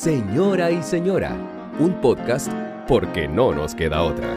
Señora y Señora, un podcast porque no nos queda otra.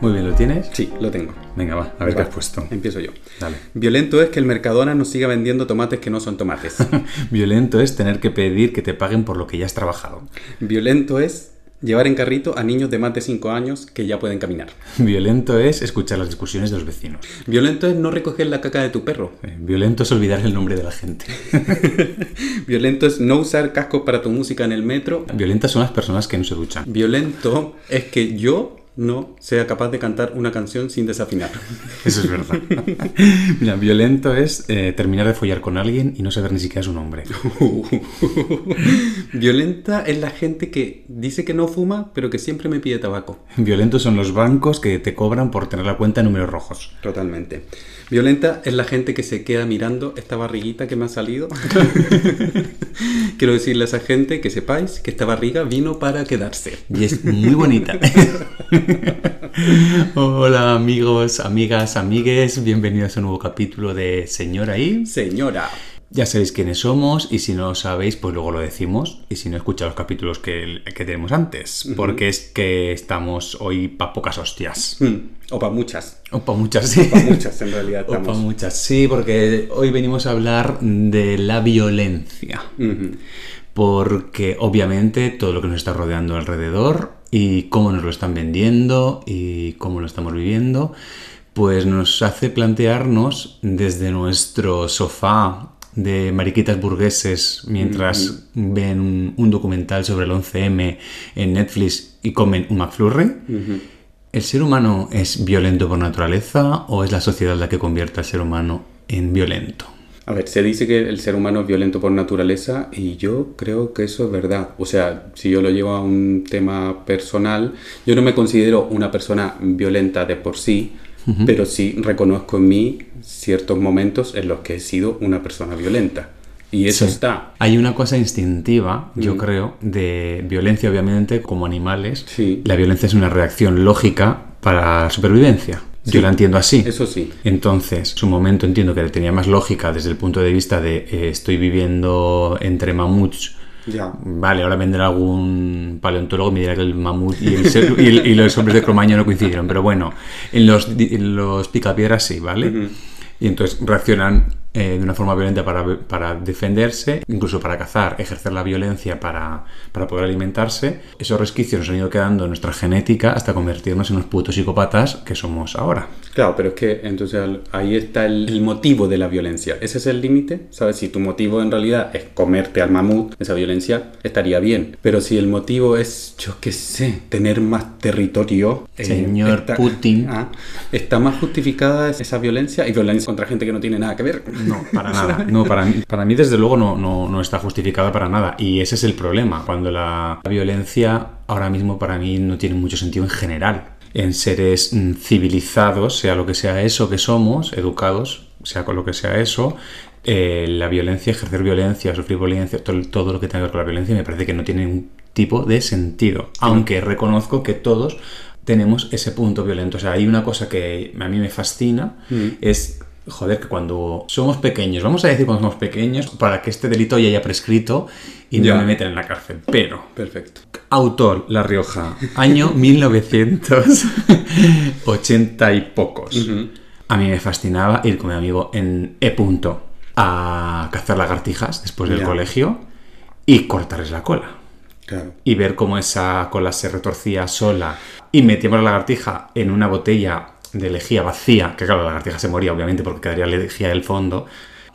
Muy bien, ¿lo tienes? Sí, lo tengo. Venga, va, a ver qué has puesto. Empiezo yo. Dale. Violento es que el Mercadona nos siga vendiendo tomates que no son tomates. Violento es tener que pedir que te paguen por lo que ya has trabajado. Violento es llevar en carrito a niños de más de 5 años que ya pueden caminar. Violento es escuchar las discusiones de los vecinos. Violento es no recoger la caca de tu perro. Eh, Violento es olvidar el nombre de la gente. Violento es no usar cascos para tu música en el metro. Violentas son las personas que no se duchan. Violento es que yo no sea capaz de cantar una canción sin desafinar. Eso es verdad. Mira, violento es eh, terminar de follar con alguien y no saber ni siquiera su nombre. Violenta es la gente que dice que no fuma, pero que siempre me pide tabaco. Violentos son los bancos que te cobran por tener la cuenta en números rojos. Totalmente. Violenta es la gente que se queda mirando esta barriguita que me ha salido. Quiero decirle a esa gente que sepáis que esta barriga vino para quedarse. Y es muy bonita. Hola amigos, amigas, amigues, bienvenidos a un nuevo capítulo de Señora y... Señora. Ya sabéis quiénes somos y si no lo sabéis, pues luego lo decimos. Y si no, escucha los capítulos que, que tenemos antes. Porque es que estamos hoy para pocas hostias. Mm, O para muchas. O para muchas, sí. Pa' muchas, en realidad, O para muchas, sí, porque hoy venimos a hablar de la violencia. Porque obviamente todo lo que nos está rodeando alrededor y cómo nos lo están vendiendo y cómo lo estamos viviendo, pues nos hace plantearnos desde nuestro sofá de mariquitas burgueses mientras ven un, un documental sobre el 11M en Netflix y comen un McFlurry. ¿El ser humano es violento por naturaleza o es la sociedad la que convierte al ser humano en violento? A ver, se dice que el ser humano es violento por naturaleza y yo creo que eso es verdad. O sea, si yo lo llevo a un tema personal, yo no me considero una persona violenta de por sí, pero sí reconozco en mí ciertos momentos en los que he sido una persona violenta. Y eso Sí. está. Hay una cosa instintiva, yo creo, de violencia, obviamente, como animales. Sí. La violencia es una reacción lógica para la supervivencia. Sí. Yo la entiendo así. Eso sí. Entonces, su momento entiendo que tenía más lógica desde el punto de vista de eh, estoy viviendo entre mamuts. Ya. Vale, ahora vendrá algún paleontólogo y me dirá que el mamut y, el ser- y el- y los hombres de Cromaño no coincidieron. Pero bueno, en los, en los picapiedras sí, ¿vale? Y entonces reaccionan eh, de una forma violenta para, para defenderse, incluso para cazar, ejercer la violencia para, para poder alimentarse. Esos resquicios nos han ido quedando en nuestra genética hasta convertirnos en los putos psicópatas que somos ahora. Claro, pero es que entonces ahí está el, el motivo de la violencia. Ese es el límite, ¿sabes? Si tu motivo en realidad es comerte al mamut, esa violencia estaría bien. Pero si el motivo es, yo qué sé, tener más territorio... eh, Señor Putin. Ah, está más justificada esa violencia y violencia contra gente que no tiene nada que ver. No, para nada. No, para mí, para mí desde luego no, no, no está justificada para nada. Y ese es el problema, cuando la violencia ahora mismo para mí no tiene mucho sentido en general. En seres mm, civilizados, sea lo que sea eso que somos, educados, sea con lo que sea eso, eh, la violencia, ejercer violencia, sufrir violencia, todo, todo lo que tenga que ver con la violencia me parece que no tiene ningún tipo de sentido. Aunque reconozco que todos tenemos ese punto violento. O sea, hay una cosa que a mí me fascina, es Joder, que cuando somos pequeños, vamos a decir cuando somos pequeños, para que este delito ya haya prescrito y Ya. no me meten en la cárcel. Pero, Perfecto. autor, La Rioja, año 1980 y pocos. A mí me fascinaba ir con mi amigo en E punto a cazar lagartijas después del Ya. colegio y cortarles la cola Claro. y ver cómo esa cola se retorcía sola y metíamos la lagartija en una botella de lejía vacía, que claro, la lagartija se moría obviamente porque quedaría lejía del fondo.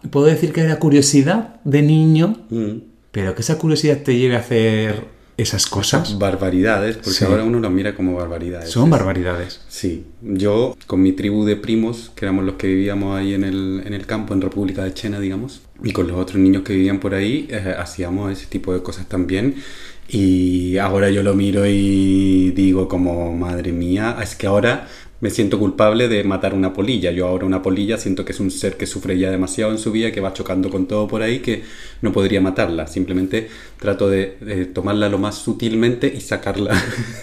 Puedo decir que era curiosidad de niño, Mm. pero que esa curiosidad te lleve a hacer esas cosas Barbaridades, porque Sí. ahora uno lo mira como barbaridades. son barbaridades. Sí, yo con mi tribu de primos, que éramos los que vivíamos ahí en el, en el campo, en República de Chena, digamos, y con los otros niños que vivían por ahí, eh, hacíamos ese tipo de cosas también. Y ahora yo lo miro y digo como, madre mía, es que ahora me siento culpable de matar una polilla. Yo ahora una polilla siento que es un ser que sufre ya demasiado en su vida, que va chocando con todo por ahí, que no podría matarla. Simplemente trato de, tomarla lo más sutilmente y sacarla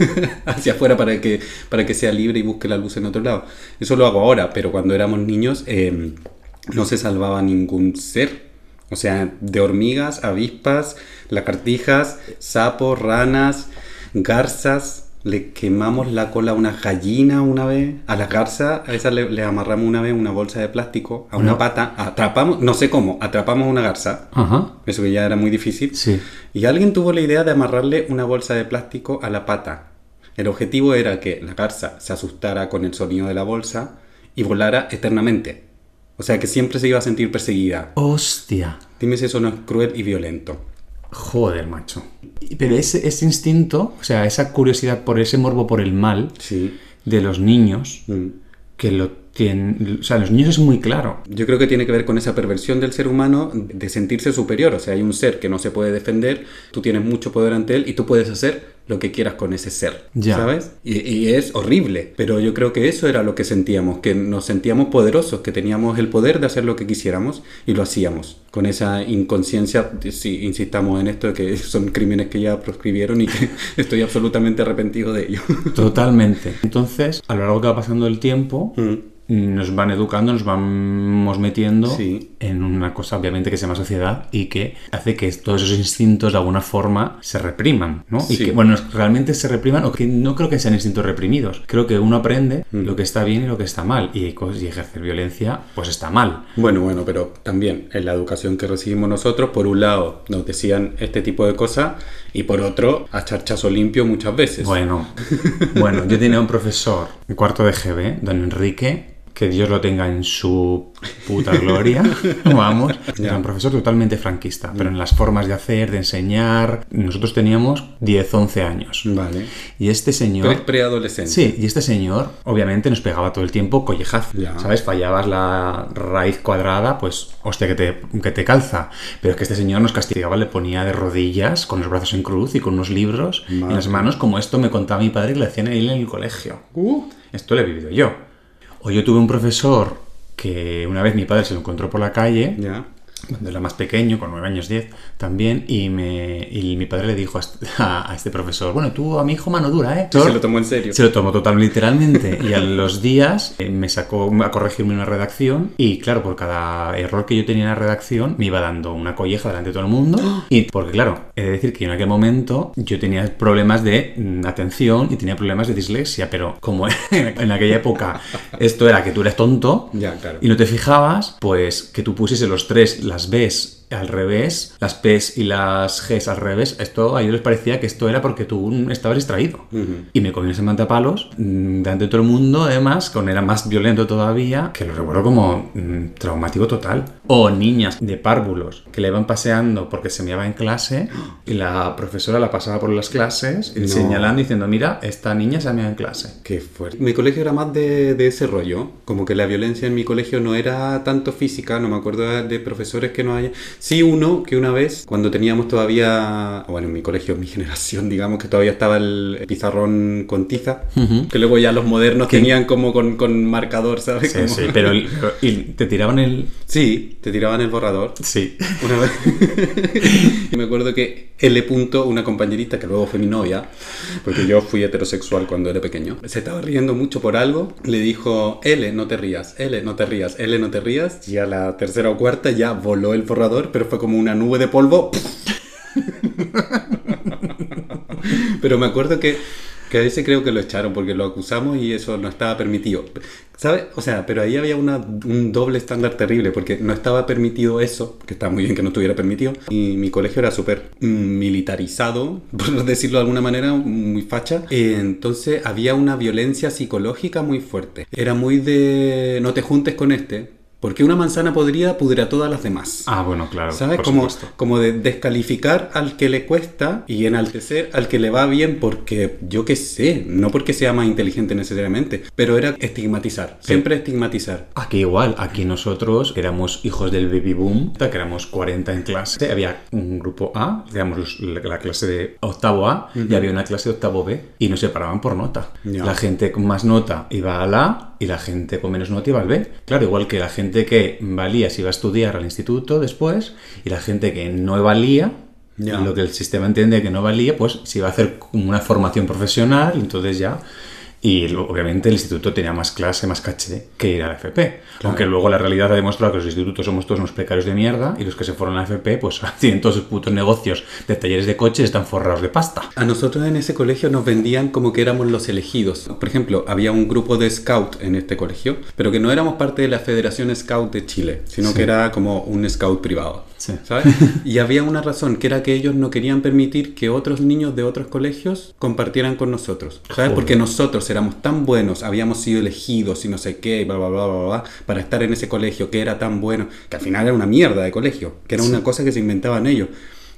hacia afuera para que, para que sea libre y busque la luz en otro lado. Eso lo hago ahora, pero cuando éramos niños eh, no se salvaba ningún ser. O sea, de hormigas, avispas, lagartijas, sapos, ranas, garzas. Le quemamos la cola a una gallina una vez. A la garza, a esa le, le amarramos una vez una bolsa de plástico a una No. pata. Atrapamos, no sé cómo, atrapamos una garza. Ajá. Eso que ya era muy difícil. Sí. Y alguien tuvo la idea de amarrarle una bolsa de plástico a la pata. El objetivo era que la garza se asustara con el sonido de la bolsa y volara eternamente. O sea que siempre se iba a sentir perseguida. Hostia. Dime si eso no es cruel y violento. Joder, macho. Pero ese, ese instinto, o sea, esa curiosidad por ese morbo por el mal Sí. de los niños, Mm. que lo tienen. O sea, los niños es muy claro. Yo creo que tiene que ver con esa perversión del ser humano de sentirse superior. O sea, hay un ser que no se puede defender, tú tienes mucho poder ante él y tú puedes hacer lo que quieras con ese ser. Ya. ¿Sabes? Y, y es horrible. Pero yo creo que eso era lo que sentíamos, que nos sentíamos poderosos, que teníamos el poder de hacer lo que quisiéramos y lo hacíamos. Con esa inconsciencia, si insistamos en esto, de que son crímenes que ya proscribieron y que estoy absolutamente arrepentido de ello. Totalmente. Entonces, a lo largo que va pasando el tiempo, Mm. Nos van educando, nos vamos metiendo Sí. en una cosa, obviamente, que se llama sociedad y que hace que todos esos instintos de alguna forma se repriman, ¿no? Y Sí. que, bueno, realmente se repriman, o que no creo que sean instintos reprimidos. Creo que uno aprende Mm. lo que está bien y lo que está mal. Y, cos- y ejercer violencia, pues está mal. Bueno, bueno, pero también en la educación que recibimos nosotros, por un lado nos decían este tipo de cosas y por otro a charchazo limpio muchas veces. Bueno, bueno, yo tenía un profesor en cuarto de GB, don Enrique, que Dios lo tenga en su puta gloria, vamos. Era un profesor totalmente franquista, pero en las formas de hacer, de enseñar, nosotros teníamos 10, 11 años. Vale. Y este señor... Pre- preadolescente. Sí, y este señor obviamente nos pegaba todo el tiempo collejazo, Ya. ¿sabes? Fallabas la raíz cuadrada, pues hostia que te, que te calza. Pero es que este señor nos castigaba, le ponía de rodillas, con los brazos en cruz y con unos libros en Madre. las manos, como esto me contaba mi padre que le hacían a él en el colegio. Uh, Esto lo he vivido yo. O yo tuve un profesor que una vez mi padre se lo encontró por la calle. Cuando era más pequeño, con 9 años 10 también, y, me, y mi padre le dijo a este, a- a este profesor, bueno, tú a mi hijo mano dura, ¿eh? Se lo tomó en serio. Se lo tomó totalmente literalmente y a los días eh, me sacó a corregirme una redacción y claro, por cada error que yo tenía en la redacción me iba dando una colleja delante de todo el mundo y porque claro, he de decir que en aquel momento yo tenía problemas de mm, atención y tenía problemas de dislexia, pero como en aquella época esto era que tú eres tonto Ya, claro. y no te fijabas, pues que tú pusiese los tres, las Bs al revés, las P's y las G's al revés, esto a ellos les parecía que esto era porque tú estabas distraído. Ujú. Y me comió ese mantapalos mm, delante de todo el mundo, además, con era más violento todavía, que lo recuerdo como mm, traumático total. O niñas de párvulos que le iban paseando porque se meaba en clase y la profesora la pasaba por las clases y No. señalando diciendo, mira, esta niña se ha meado en clase. Qué fuerte. Mi colegio era más de, de ese rollo. Como que la violencia en mi colegio no era tanto física. No me acuerdo de, de profesores que no haya. Sí, uno que una vez, cuando teníamos todavía. Bueno, en mi colegio, en mi generación, digamos que todavía estaba el pizarrón con tiza. Ujú. Que luego ya los modernos ¿Qué? tenían como con, con marcador, ¿sabes? Sí, Como- sí, pero el- y te tiraban el... Sí, te tiraban el borrador. Sí. Una vez. y me acuerdo que L. Punto, una compañerita que luego fue mi novia, porque yo fui heterosexual cuando era pequeño, se estaba riendo mucho por algo. Le dijo, L, no te rías, L, no te rías, L, no te rías. Y a la tercera o cuarta ya voló el borrador, pero fue como una nube de polvo. pero me acuerdo que, que a ese creo que lo echaron porque lo acusamos y eso no estaba permitido. ¿Sabes? O sea, pero ahí había un doble estándar terrible porque no estaba permitido eso, que está muy bien que no estuviera permitido, y mi colegio era súper militarizado, por decirlo de alguna manera, muy facha. Entonces había una violencia psicológica muy fuerte. Era muy de no te juntes con este, porque una manzana podrida pudre a todas las demás. Ah, bueno, claro. ¿Sabes? por Como, supuesto. como de descalificar al que le cuesta y enaltecer al que le va bien porque, yo qué sé, no porque sea más inteligente necesariamente, pero era estigmatizar, siempre estigmatizar. Aquí igual, aquí nosotros éramos hijos del baby boom, que éramos 40 en clase, había un grupo A, digamos la clase de octavo A, y había una clase de octavo B, y nos separaban por nota. La gente con más nota iba al A y la gente con menos nota iba al B. Claro, igual que la gente que valía se iba a estudiar al instituto después, y la gente que no valía, Ya. lo que el sistema entiende que no valía, pues se iba a hacer una formación profesional, entonces ya Y obviamente el instituto tenía más clase, más caché que ir a la FP. Aunque luego la realidad ha demostrado que los institutos somos todos unos precarios de mierda y los que se fueron a la FP pues tienen todos sus putos negocios de talleres de coches están forrados de pasta. A nosotros en ese colegio nos vendían como que éramos los elegidos. Por ejemplo, había un grupo de scout en este colegio, pero que no éramos parte de la Federación Scout de Chile, sino Sí. que era como un scout privado. Sí. ¿Sabes? Y había una razón, que era que ellos no querían permitir que otros niños de otros colegios compartieran con nosotros. ¿Sabes? Joder. Porque nosotros éramos tan buenos, habíamos sido elegidos y no sé qué, bla, bla, bla, bla, bla, para estar en ese colegio que era tan bueno, que al final era una mierda de colegio, que era una cosa que se inventaban ellos.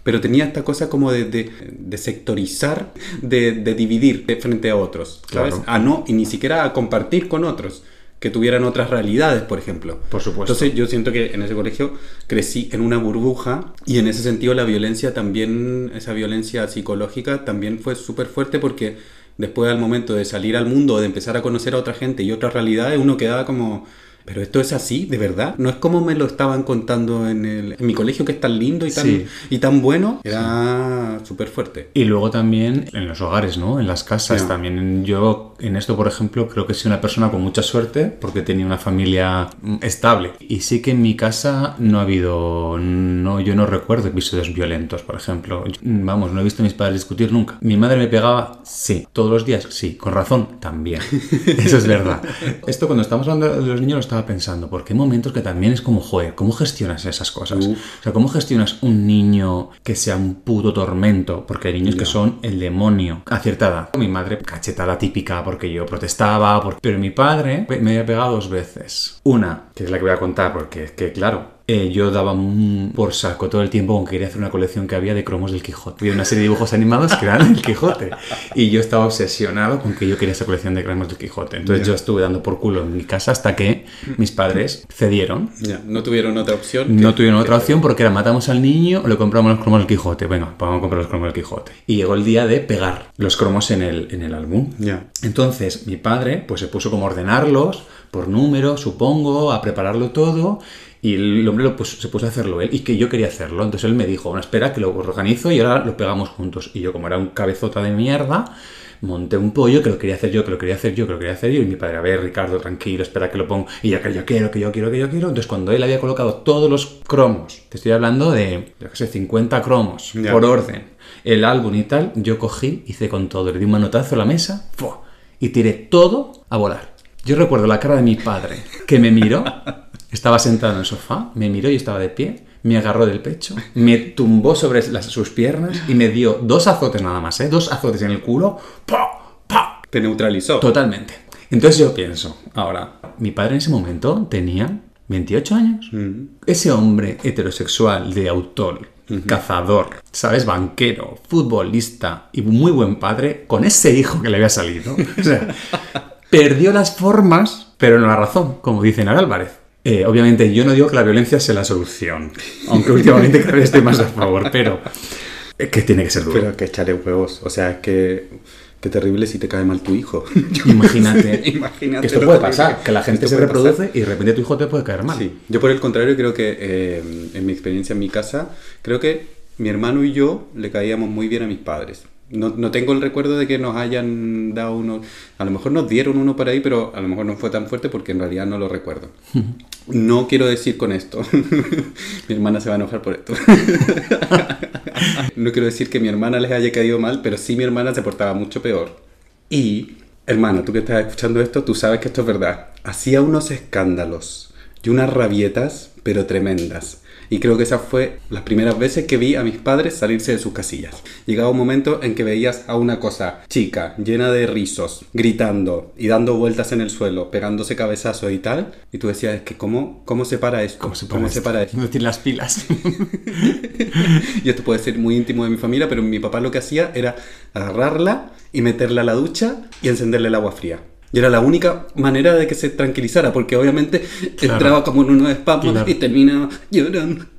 Pero tenía esta cosa como de, de, de sectorizar, de, de dividir de frente a otros, ¿sabes? Claro. A no, y ni siquiera a compartir con otros, que tuvieran otras realidades, por ejemplo. Por supuesto. Entonces yo siento que en ese colegio crecí en una burbuja y en ese sentido la violencia también, esa violencia psicológica también fue súper fuerte porque después al momento de salir al mundo, de empezar a conocer a otra gente y otras realidades, uno quedaba como... Pero esto es así, de verdad. No es como me lo estaban contando en, el, en mi colegio, que es tan lindo y tan, Sí. y tan bueno. Era súper fuerte. Y luego también en los hogares, ¿no? En las casas también. Yo en esto, por ejemplo, creo que soy una persona con mucha suerte porque tenía una familia mm, estable. Y sí que en mi casa no ha habido, no, yo no recuerdo episodios violentos, por ejemplo. Yo- Vamos, no he visto a mis padres discutir nunca. Mi madre me pegaba, sí. Todos los días, sí. Con razón, también. Eso es verdad. Esto cuando estamos hablando de los niños lo estaba pensando, porque hay momentos que también es como, joder, ¿cómo gestionas esas cosas? O sea, ¿cómo gestionas un niño que sea un puto tormento? Porque hay niños que son el demonio a cierta edad. Mi madre, cachetada típica porque yo protestaba, pero mi padre me había pegado dos veces. Una, que es la que voy a contar, porque es que, claro, eh, yo daba un- por saco todo el tiempo con que quería hacer una colección que había de cromos del Quijote. Había una serie de dibujos animados que eran el Quijote. Y yo estaba obsesionado con que yo quería esa colección de cromos del Quijote. Entonces yo estuve dando por culo en mi casa hasta que mis padres cedieron Ya, no tuvieron otra opción. que- no tuvieron otra opción porque era matamos al niño o le compramos los cromos del Quijote. Venga, vamos a comprar los cromos del Quijote. Y llegó el día de pegar los cromos en el, en el álbum. Ya. Entonces mi padre pues se puso como a ordenarlos por número, supongo, a prepararlo todo. Y el hombre lo se puso a hacerlo él y que yo quería hacerlo. Entonces él me dijo, bueno, espera que lo organizo y ahora lo pegamos juntos. Y yo como era un cabezota de mierda, monté un pollo que lo quería hacer yo, que lo quería hacer yo, que lo quería hacer yo. Y mi padre, a ver, Ricardo, tranquilo, espera que lo pongo. Y ya que yo quiero, que yo quiero, que yo quiero. Entonces cuando él había colocado todos los cromos, te estoy hablando de, yo qué sé, 50 cromos Ya. por orden, el álbum y tal, yo cogí, hice con todo, le di un manotazo a la mesa ¡fua! y tiré todo a volar. Yo recuerdo la cara de mi padre que me miró, estaba sentado en el sofá, me miró y estaba de pie, me agarró del pecho, me tumbó sobre las- sus piernas y me dio dos azotes nada más, ¿eh? dos azotes en el culo, ¡pa! ¡pa! Te neutralizó. Totalmente. Entonces yo pienso, ahora, mi padre en ese momento tenía 28 años. Mm. Ese hombre heterosexual de autor, cazador, ¿sabes? Banquero, futbolista y muy buen padre, con ese hijo que le había salido. O sea, perdió las formas, pero no la razón, como dice Nara Álvarez. Eh, obviamente yo no digo que la violencia sea la solución, aunque últimamente cada vez estoy más a favor, pero es que tiene que ser duro. Pero que echarle huevos. O sea, es que. Qué terrible si te cae mal tu hijo. Imagínate, Imagínate que esto puede pasar, que la gente se puede pasar. reproduce y de repente tu hijo te puede caer mal. Sí, yo por el contrario creo que eh, en mi experiencia en mi casa, creo que mi hermano y yo le caíamos muy bien a mis padres. No, no tengo el recuerdo de que nos hayan dado uno, a lo mejor nos dieron uno por ahí, pero a lo mejor no fue tan fuerte porque en realidad no lo recuerdo. No quiero decir con esto, mi hermana se va a enojar por esto. no quiero decir que mi hermana les haya caído mal, pero sí mi hermana se portaba mucho peor. Y, hermana, tú que estás escuchando esto, tú sabes que esto es verdad. Hacía unos escándalos y unas rabietas, pero tremendas. Y creo que esas fue las primeras veces que vi a mis padres salirse de sus casillas. Llegaba un momento en que veías a una cosa chica, llena de rizos, gritando y dando vueltas en el suelo, pegándose cabezazos y tal. Y tú decías, es que ¿cómo, cómo se para esto? ¿Cómo se para esto? para esto? No tiene las pilas. Y esto puede ser muy íntimo de mi familia, pero mi papá lo que hacía era agarrarla y meterla a la ducha y encenderle el agua fría. Y era la única manera de que se tranquilizara, porque obviamente Claro. entraba como en uno de espasmos Claro. y terminaba llorando.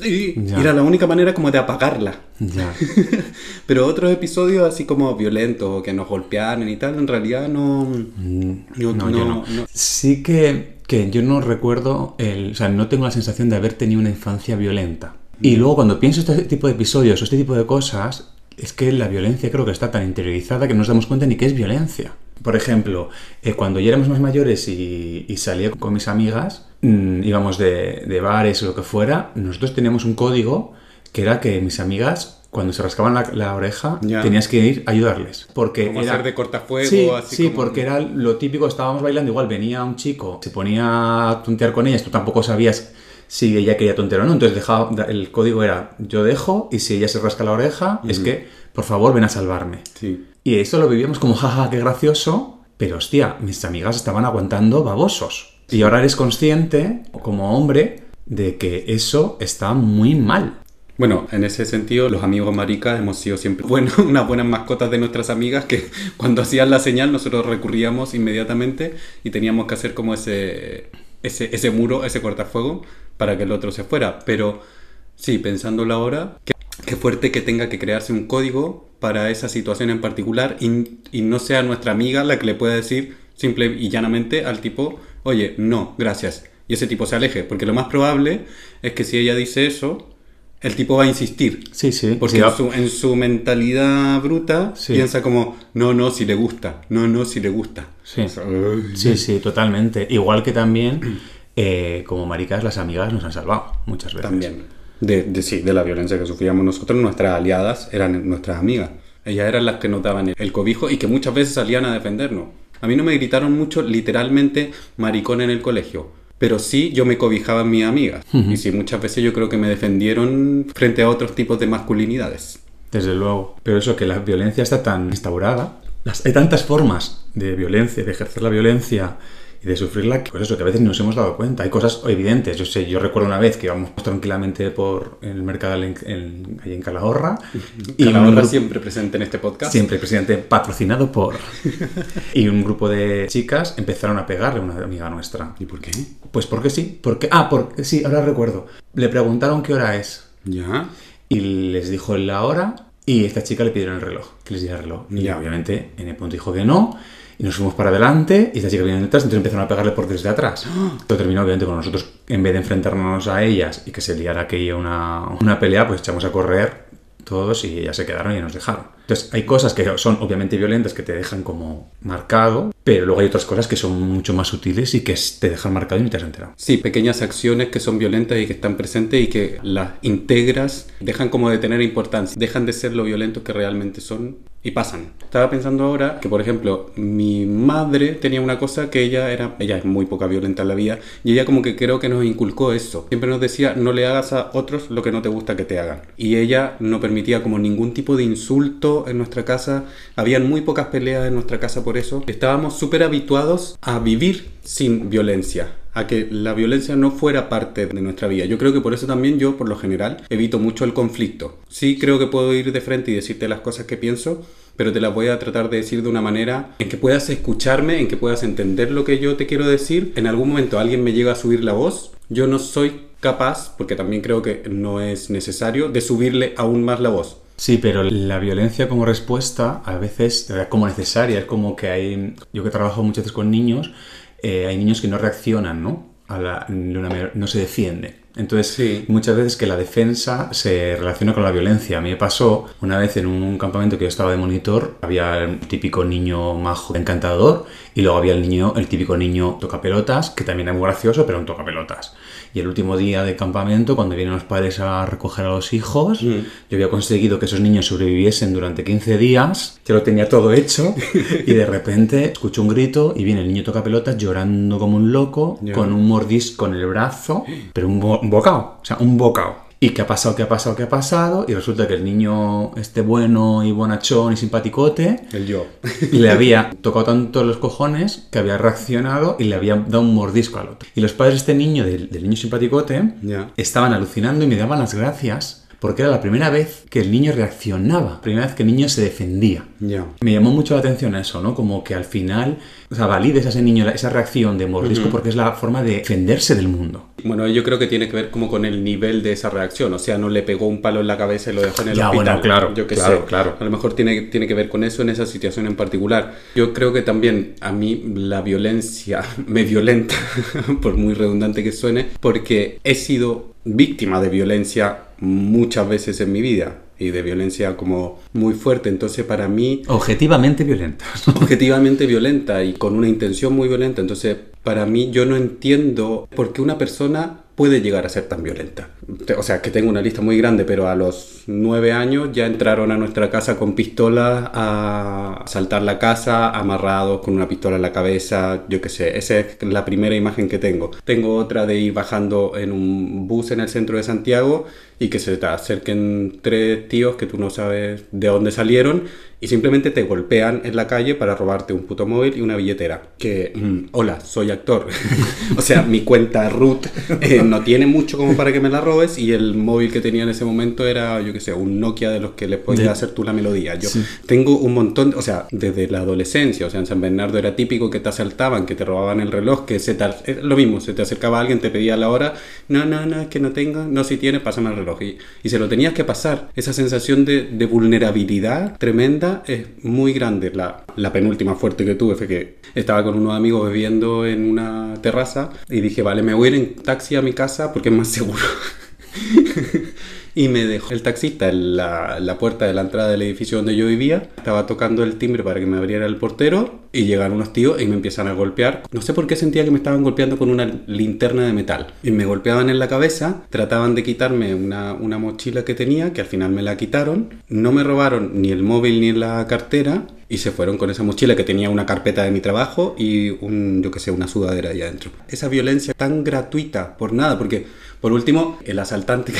Ya. Y era la única manera como de apagarla. ya. Pero otros episodios así como violentos que nos golpearan y tal, en realidad no... Mm, No, No, no, yo no. no. Sí que, que yo no recuerdo, el, o sea, no tengo la sensación de haber tenido una infancia violenta. Y luego cuando pienso este tipo de episodios o este tipo de cosas, es que la violencia creo que está tan interiorizada que no nos damos cuenta ni que es violencia. Por ejemplo, eh, cuando ya éramos más mayores y, y salía con mis amigas, mm, íbamos de, de bares o lo que fuera, nosotros teníamos un código que era que mis amigas, cuando se rascaban la, la oreja, tenías que ir a ayudarles. Porque Como era... hacer de cortafuego, Sí, así sí como- porque era lo típico, estábamos bailando, igual venía un chico, se ponía a tontear con ellas, tú tampoco sabías si ella quería tontear o no, entonces dejaba, el código era yo dejo y si ella se rasca la oreja es que, por favor, ven a salvarme. Sí. Y eso lo vivíamos como jaja, qué gracioso, pero hostia, mis amigas estaban aguantando babosos. Y ahora eres consciente, como hombre, de que eso está muy mal. Bueno, en ese sentido, los amigos maricas hemos sido siempre bueno, unas buenas mascotas de nuestras amigas que cuando hacían la señal nosotros recurríamos inmediatamente y teníamos que hacer como ese, ese, ese muro, ese cortafuego para que el otro se fuera. Pero sí, pensándolo ahora, qué, fuerte que tenga que crearse un código para esa situación en particular y, y no sea nuestra amiga la que le pueda decir simple y llanamente al tipo, oye, no, gracias. Y ese tipo se aleje, porque lo más probable es que si ella dice eso, el tipo va a insistir. Sí, sí. Porque sí, en, su, en su mentalidad bruta Sí. piensa como, no, no, si le gusta, no, no, si le gusta. Sí. O sea, uy. Sí, sí, totalmente. Igual que también, eh, como maricas, las amigas nos han salvado muchas veces. También. De, de- sí, de la violencia que sufríamos nosotros, nuestras aliadas eran nuestras amigas. Ellas eran las que nos daban el, el cobijo y que muchas veces salían a defendernos. A mí no me gritaron mucho, literalmente, maricón en el colegio. Pero sí, yo me cobijaba en mis amigas. Y sí, muchas veces yo creo que me defendieron frente a otros tipos de masculinidades. Desde luego. Pero eso, que la violencia está tan instaurada. Las, hay tantas formas de violencia, de ejercer la violencia y de sufrirla, pues eso, que a veces no nos hemos dado cuenta. Hay cosas evidentes. Yo sé, yo recuerdo una vez que íbamos tranquilamente por el mercado en, en- allí en Calahorra. Y la grupo- siempre presente en este podcast. Siempre, presidente, patrocinado por. y un grupo de chicas empezaron a pegarle a una amiga nuestra. ¿Y por qué? Pues porque sí, porque. Ah, porque sí, ahora recuerdo. Le preguntaron qué hora es. Ya. Y les dijo la hora y esta chica le pidieron el reloj, que les diera el reloj. Y Ya. obviamente en el punto dijo que no. Y nos fuimos para adelante y esta chica vino detrás, entonces empezaron a pegarle por desde atrás. Esto terminó obviamente con nosotros, en vez de enfrentarnos a ellas y que se liara aquello una, una pelea, pues echamos a correr todos y ellas se quedaron y nos dejaron. Entonces hay cosas que son obviamente violentas que te dejan como marcado, pero luego hay otras cosas que son mucho más sutiles y que te dejan marcado y no te has enterado. Sí, pequeñas acciones que son violentas y que están presentes y que las integras, dejan como de tener importancia, dejan de ser lo violentos que realmente son y pasan. Estaba pensando ahora que, por ejemplo, mi madre tenía una cosa que ella era, ella es muy poca violenta en la vida y ella como que creo que nos inculcó eso. Siempre nos decía, no le hagas a otros lo que no te gusta que te hagan. Y ella no permitía como ningún tipo de insulto en nuestra casa. Habían muy pocas peleas en nuestra casa por eso. Estábamos súper habituados a vivir sin violencia a que la violencia no fuera parte de nuestra vida. Yo creo que por eso también yo, por lo general, evito mucho el conflicto. Sí creo que puedo ir de frente y decirte las cosas que pienso, pero te las voy a tratar de decir de una manera en que puedas escucharme, en que puedas entender lo que yo te quiero decir. En algún momento alguien me llega a subir la voz, yo no soy capaz, porque también creo que no es necesario, de subirle aún más la voz. Sí, pero la violencia como respuesta a veces como necesaria. Es como que hay. Yo que trabajo muchas veces con niños, eh, hay niños que no reaccionan, ¿no? A la- no se defiende. Entonces, Sí. muchas veces que la defensa se relaciona con la violencia. A mí me pasó una vez en un campamento que yo estaba de monitor, había el típico niño majo encantador y luego había el niño, el típico niño tocapelotas, que también era muy gracioso, pero un tocapelotas. Y el último día de campamento, cuando vienen los padres a recoger a los hijos, Mm. yo había conseguido que esos niños sobreviviesen durante 15 días, ya lo tenía todo hecho, y de repente escucho un grito y viene el niño tocapelotas llorando como un loco, con un mordisco en el brazo, pero un, bo- un bocado, o sea, un bocado. ¿Y qué ha pasado, qué ha pasado, qué ha pasado? Y resulta que el niño, este bueno y bonachón y simpaticote, El yo. le había tocado tanto los cojones que había reaccionado y le había dado un mordisco al otro. Y los padres de este niño, del, del niño simpaticote, estaban alucinando y me daban las gracias porque era la primera vez que el niño reaccionaba, primera vez que el niño se defendía. Ya. Me llamó mucho la atención eso, ¿no? Como que al final, o sea, valides a ese niño esa reacción de mordisco porque es la forma de defenderse del mundo. Bueno, yo creo que tiene que ver como con el nivel de esa reacción. O sea, no le pegó un palo en la cabeza y lo dejó en el Ya, hospital. bueno, claro, Yo qué claro, sé. claro. A lo mejor tiene, tiene que ver con eso en esa situación en particular. Yo creo que también a mí la violencia me violenta, por muy redundante que suene, porque he sido víctima de violencia muchas veces en mi vida. y de violencia como muy fuerte. Entonces para mí... Objetivamente violenta. Objetivamente violenta y con una intención muy violenta. Entonces para mí yo no entiendo por qué una persona puede llegar a ser tan violenta. O sea, que tengo una lista muy grande, pero a los nueve años ya entraron a nuestra casa con pistolas a saltar la casa, amarrados con una pistola en la cabeza, yo qué sé. Esa es la primera imagen que tengo. Tengo otra de ir bajando en un bus en el centro de Santiago y que se te acerquen tres tíos que tú no sabes de dónde salieron y simplemente te golpean en la calle para robarte un puto móvil y una billetera. Que, mm, hola, soy actor. o sea, mi cuenta root eh, no tiene mucho como para que me la robes y el móvil que tenía en ese momento era, yo qué sé, un Nokia de los que le podías hacer tú la melodía. Yo tengo un montón, o sea, desde la adolescencia, o sea, en San Bernardo era típico que te asaltaban, que te robaban el reloj, que se te, lo mismo, se te acercaba alguien, te pedía la hora, no, no, no, es que no tengo, no, si tienes, pásame el reloj y, se lo tenías que pasar. Esa sensación de, vulnerabilidad tremenda es muy grande. La, la, penúltima fuerte que tuve fue que estaba con unos amigos bebiendo en una terraza y dije, vale, me voy a ir en taxi a mi casa porque es más seguro. y me dejó el taxista en la, la, puerta de la entrada del edificio donde yo vivía. Estaba tocando el timbre para que me abriera el portero y llegaron unos tíos y me empiezan a golpear. No sé por qué sentía que me estaban golpeando con una linterna de metal. Y me golpeaban en la cabeza, trataban de quitarme una, una mochila que tenía, que al final me la quitaron. No me robaron ni el móvil ni la cartera y se fueron con esa mochila que tenía una carpeta de mi trabajo y un, yo que sé, una sudadera ahí adentro. Esa violencia tan gratuita por nada, porque por último, el asaltante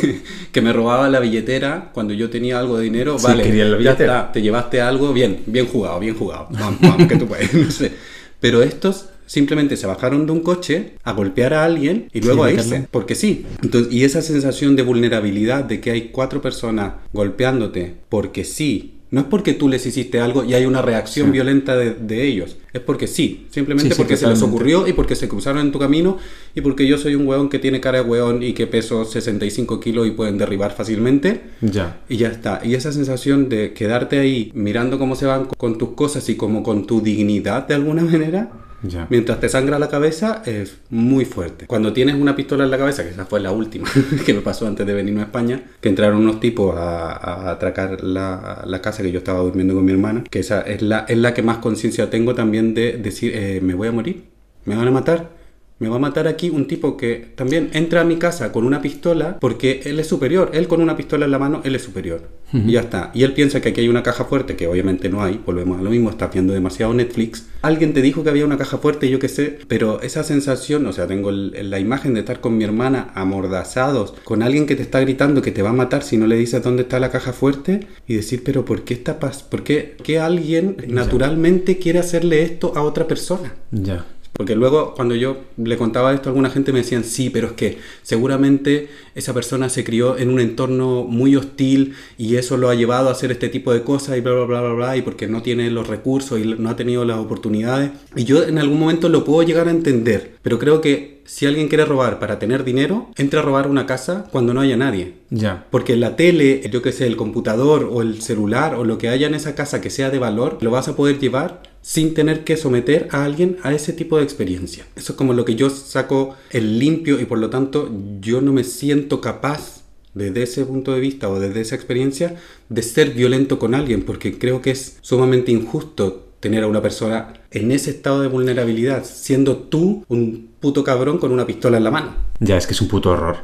que, me robaba la billetera cuando yo tenía algo de dinero, vale, ya te llevaste algo, bien, bien jugado, bien jugado, vamos, vamos que tú puedes, no sé. Pero estos simplemente se bajaron de un coche a golpear a alguien y luego a irse, porque sí. Entonces, y esa sensación de vulnerabilidad de que hay cuatro personas golpeándote porque sí no es porque tú les hiciste algo y hay una reacción violenta de, ellos. Es porque sí. Simplemente porque se les ocurrió y porque se cruzaron en tu camino y porque yo soy un weón que tiene cara de weón y que peso 65 kilos y pueden derribar fácilmente. Ya. Y ya está. Y esa sensación de quedarte ahí mirando cómo se van con tus cosas y como con tu dignidad de alguna manera Mientras te sangra la cabeza es muy fuerte. Cuando tienes una pistola en la cabeza, que esa fue la última que me pasó antes de venirme a España, que entraron unos tipos a, atracar la, la, casa que yo estaba durmiendo con mi hermana, que esa es la, es la que más conciencia tengo también de decir, eh, me voy a morir, me van a matar me va a matar aquí un tipo que también entra a mi casa con una pistola porque él es superior. Él con una pistola en la mano, él es superior. Y ya está. Y él piensa que aquí hay una caja fuerte, que obviamente no hay. Volvemos a lo mismo, estás viendo demasiado Netflix. Alguien te dijo que había una caja fuerte, yo qué sé. Pero esa sensación, o sea, tengo la imagen de estar con mi hermana amordazados, con alguien que te está gritando que te va a matar si no le dices dónde está la caja fuerte. Y decir, pero ¿por qué está paz? ¿Por qué, qué alguien naturalmente quiere hacerle esto a otra persona? Ya. Porque luego cuando yo le contaba esto a alguna gente me decían, sí, pero es que seguramente esa persona se crió en un entorno muy hostil y eso lo ha llevado a hacer este tipo de cosas y bla, bla, bla, bla, bla, y porque no tiene los recursos y no ha tenido las oportunidades. Y yo en algún momento lo puedo llegar a entender, pero creo que si alguien quiere robar para tener dinero, entra a robar una casa cuando no haya nadie. Ya. Porque la tele, yo que sé, el computador o el celular o lo que haya en esa casa que sea de valor, lo vas a poder llevar sin tener que someter a alguien a ese tipo de experiencia. Eso es como lo que yo saco el limpio y por lo tanto yo no me siento capaz desde ese punto de vista o desde esa experiencia de ser violento con alguien porque creo que es sumamente injusto tener a una persona en ese estado de vulnerabilidad siendo tú un puto cabrón con una pistola en la mano. Ya, es que es un puto horror.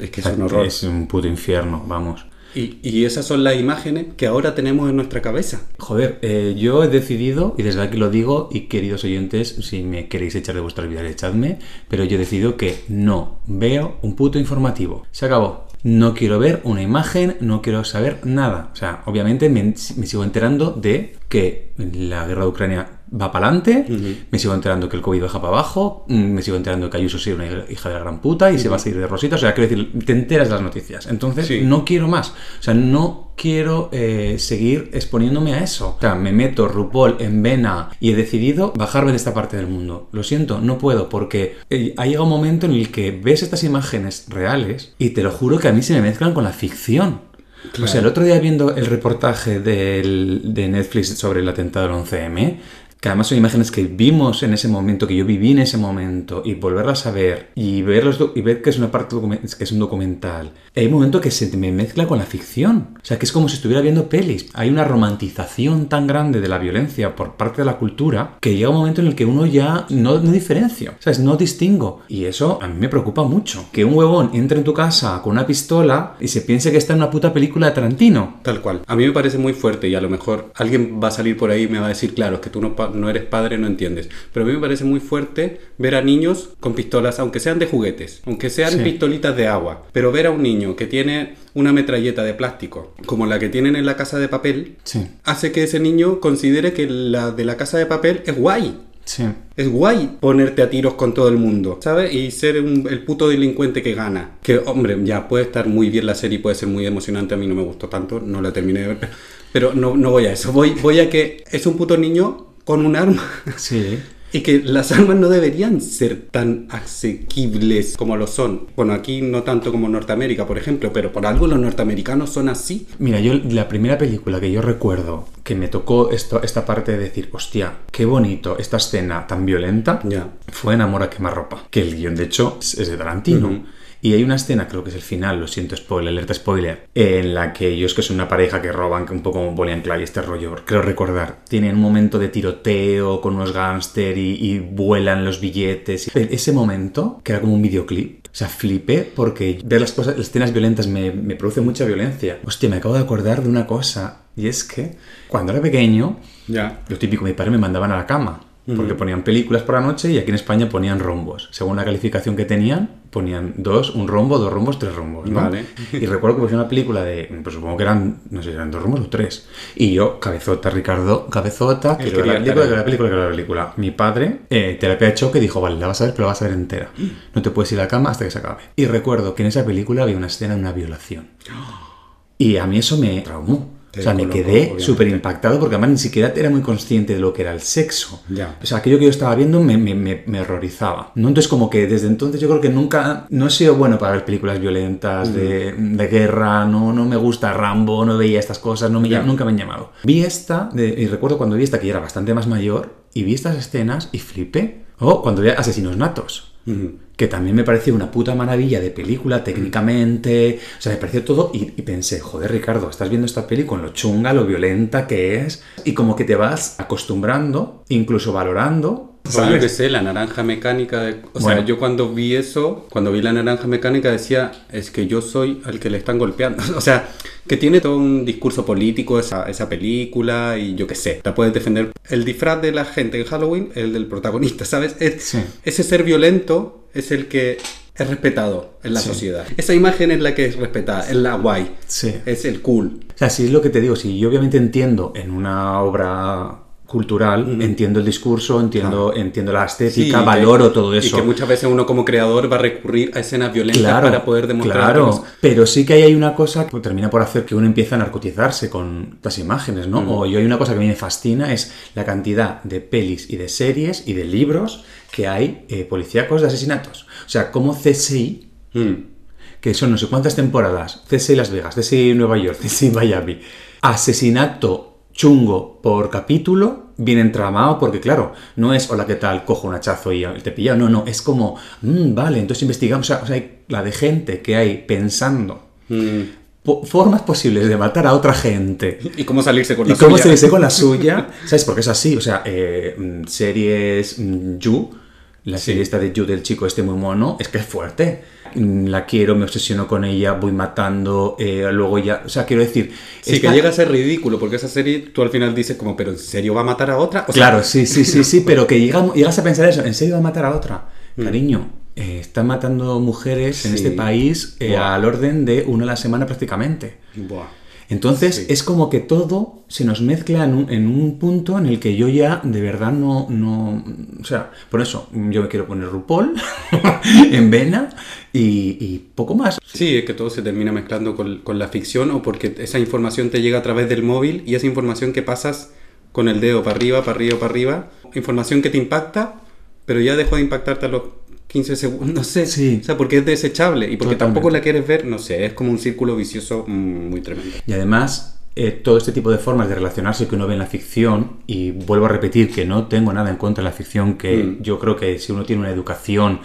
Es que es un horror. Es un puto infierno, vamos. Y, esas son las imágenes que ahora tenemos en nuestra cabeza. Joder, eh, yo he decidido, y desde aquí lo digo, y queridos oyentes, si me queréis echar de vuestra vida, echadme, pero yo he decidido que no veo un puto informativo. Se acabó. No quiero ver una imagen, no quiero saber nada. O sea, obviamente me, me sigo enterando de que la guerra de Ucrania va para adelante, me sigo enterando que el COVID baja para abajo, mm, me sigo enterando que Ayuso sigue una hija de la gran puta y se va a seguir de rosita. O sea, quiero decir, te enteras de las noticias. Entonces, no quiero más. O sea, no quiero eh, seguir exponiéndome a eso. O sea, me meto RuPaul en vena y he decidido bajarme de esta parte del mundo. Lo siento, no puedo porque eh, ha llegado un momento en el que ves estas imágenes reales y te lo juro que a mí se me mezclan con la ficción. O sea, el otro día viendo el reportaje de Netflix sobre el atentado del 11M, que además son imágenes que vimos en ese momento, que yo viví en ese momento, y volverlas a ver, y, verlos y ver que es una parte que es un documental, hay un momento que se me mezcla con la ficción. O sea, que es como si estuviera viendo pelis. Hay una romantización tan grande de la violencia por parte de la cultura que llega un momento en el que uno ya no, no diferencio, ¿sabes? No distingo. Y eso a mí me preocupa mucho. Que un huevón entre en tu casa con una pistola y se piense que está en una puta película de Tarantino. Tal cual. A mí me parece muy fuerte y a lo mejor alguien va a salir por ahí y me va a decir, claro, es que tú no, no eres padre, no entiendes. Pero a mí me parece muy fuerte ver a niños con pistolas, aunque sean de juguetes, aunque sean pistolitas de agua, pero ver a un niño que tiene una metralleta de plástico, como la que tienen en la casa de papel, hace que ese niño considere que la de la casa de papel es guay. Sí. Es guay ponerte a tiros con todo el mundo, ¿sabes? Y ser el puto delincuente que gana. Que, hombre, ya puede estar muy bien la serie, puede ser muy emocionante. A mí no me gustó tanto, no la terminé de ver. Pero no, no voy a eso. Voy, voy a que es un puto niño con un arma. Sí. Y que las armas no deberían ser tan asequibles como lo son. Bueno, aquí no tanto como Norteamérica, por ejemplo, pero por algo los norteamericanos son así. Mira, yo la primera película que yo recuerdo que me tocó esto, esta parte de decir, hostia, qué bonito esta escena tan violenta, Ya. fue Enamora quemarropa. Que el guion, de hecho, es de Tarantino. Y hay una escena, creo que es el final, lo siento, spoiler, alerta spoiler, en la que ellos, que son una pareja que roban, que un poco como Bonnie Clyde, este rollo, creo recordar, tienen un momento de tiroteo con unos gángster y, y vuelan los billetes. Ese momento, que era como un videoclip, o sea, flipé porque ver las cosas, las escenas violentas me, me produce mucha violencia. Hostia, me acabo de acordar de una cosa, y es que cuando era pequeño, Ya. lo típico, mi padre me mandaban a la cama. Porque ponían películas por la noche y aquí en España ponían rombos. Según la calificación que tenían, ponían dos, un rombo, dos rombos, tres rombos. ¿no? Vale. Y recuerdo que pusieron una película de, pues supongo que eran, no sé, eran dos rombos o tres. Y yo, cabezota, Ricardo, cabezota, ver la película, ver la película, ver la película. Mi padre, eh, terapia de choque, dijo, vale, la vas a ver, pero la vas a ver entera. No te puedes ir a la cama hasta que se acabe. Y recuerdo que en esa película había una escena de una violación. Y a mí eso me traumó. O sea, me quedé súper impactado porque además ni siquiera era muy consciente de lo que era el sexo. Ya. O sea, aquello que yo estaba viendo me, me- me- me horrorizaba. ¿no? Entonces, como que desde entonces yo creo que nunca, no he sido bueno para ver películas violentas, de, de guerra, no, no me gusta Rambo, no veía estas cosas, no me, Ya. nunca me han llamado. Vi esta, de- y recuerdo cuando vi esta que ya era bastante más mayor, y vi estas escenas y flipé. O cuando vi Asesinos Natos. Que también me pareció una puta maravilla de película técnicamente, o sea, me pareció todo y, pensé, joder Ricardo, estás viendo esta peli con lo chunga, lo violenta que es, y como que te vas acostumbrando, incluso valorando. O yo que sé, la naranja mecánica. de- o sea, Bueno. yo cuando vi eso, cuando vi la naranja mecánica, decía, es que yo soy al que le están golpeando. O sea, que tiene todo un discurso político esa, esa película y yo qué sé, la puedes defender. El disfraz de la gente en Halloween, el del protagonista, ¿sabes? Es- Sí. Ese ser violento es el que es respetado en la Sí. sociedad. Esa imagen es la que es respetada, es la guay. Sí. Es el cool. O sea, si es lo que te digo, si yo obviamente entiendo en una obra cultural, entiendo el discurso, entiendo, entiendo la estética, Sí, valoro que- todo eso. Y que muchas veces uno como creador va a recurrir a escenas violentas Claro, para poder demostrar claro. Pero sí que ahí hay una cosa que termina por hacer que uno empiece a narcotizarse con las imágenes, ¿no? O yo hay una cosa que a mí me fascina, es la cantidad de pelis y de series y de libros que hay eh, policíacos de asesinatos. O sea, como CSI, Mm. que son no sé cuántas temporadas, CSI Las Vegas, CSI Nueva York, CSI Miami, asesinato chungo por capítulo, bien entramado, porque claro, no es hola, ¿qué tal? Cojo un hachazo y te pilla, no, no, es como, "Mm, vale, entonces investigamos, o sea, o sea, hay la de gente que hay pensando Mm. formas posibles de matar a otra gente. Y cómo salirse con ¿Y la cómo suya. se dice con la suya? ¿Sabes? Porque es así. O sea, eh, mm, series You, la Sí. serie esta de You del chico este muy mono, es que es fuerte. Mm, La quiero, me obsesiono con ella, voy matando, eh, luego ya... O sea, quiero decir... Sí, esta- que llega a ser ridículo, porque esa serie tú al final dices como, ¿pero en serio va a matar a otra? O sea, Claro, sí, sí, sí, sí, pero que llega- llegas a pensar eso, ¿en serio va a matar a otra? Mm. Cariño, eh, están matando mujeres en este país eh, al orden de una a la semana prácticamente. Buah. Entonces Sí. es como que todo se nos mezcla en un, en un punto en el que yo ya de verdad no, no... O sea, por eso yo me quiero poner RuPaul en vena y, y poco más. Sí, es que todo se termina mezclando con, con la ficción o porque esa información te llega a través del móvil y esa información que pasas con el dedo para arriba, para arriba, para arriba, información que te impacta, pero ya dejó de impactarte a los 15 segundos, no sé, Sí. o sea, porque es desechable y porque Totalmente. tampoco la quieres ver, no sé, es como un círculo vicioso mm, muy tremendo. Y además eh, todo este tipo de formas de relacionarse que uno ve en la ficción, y vuelvo a repetir que no tengo nada en contra de la ficción, que Mm. yo creo que si uno tiene una educación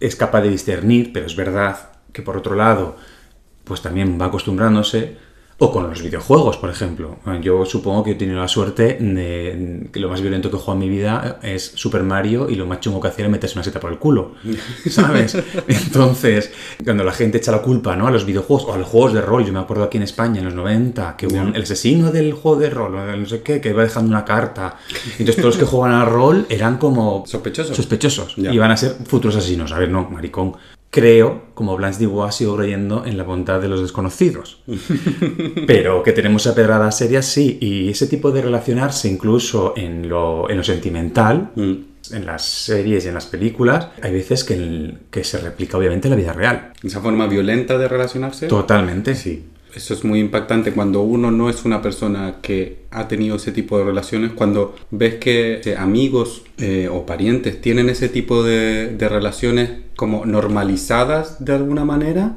es capaz de discernir, pero es verdad que por otro lado, pues también va acostumbrándose, o con los videojuegos, por ejemplo. Yo supongo que he tenido la suerte de que lo más violento que he jugado en mi vida es Super Mario y lo más chungo que hacía era meterse una seta por el culo, ¿sabes? Entonces, cuando la gente echa la culpa ¿no? a los videojuegos o a los juegos de rol, yo me acuerdo aquí en España en los 90 que hubo un- el asesino del juego de rol, no sé qué, que iba dejando una carta. Entonces todos los que juegan al rol eran como Sospechosos. sospechosos van a ser futuros asesinos. A ver, no, maricón. Creo, como Blanche Dubois, sigo creyendo en la bondad de los desconocidos. Pero que tenemos esa pedrada seria, sí. Y ese tipo de relacionarse, incluso en lo, en lo sentimental, Mm. en las series y en las películas, hay veces que, el- que se replica obviamente en la vida real. Esa forma violenta de relacionarse. Totalmente. Sí. Eso es muy impactante cuando uno no es una persona que ha tenido ese tipo de relaciones, cuando ves que eh, amigos eh, o parientes tienen ese tipo de, relaciones como normalizadas de alguna manera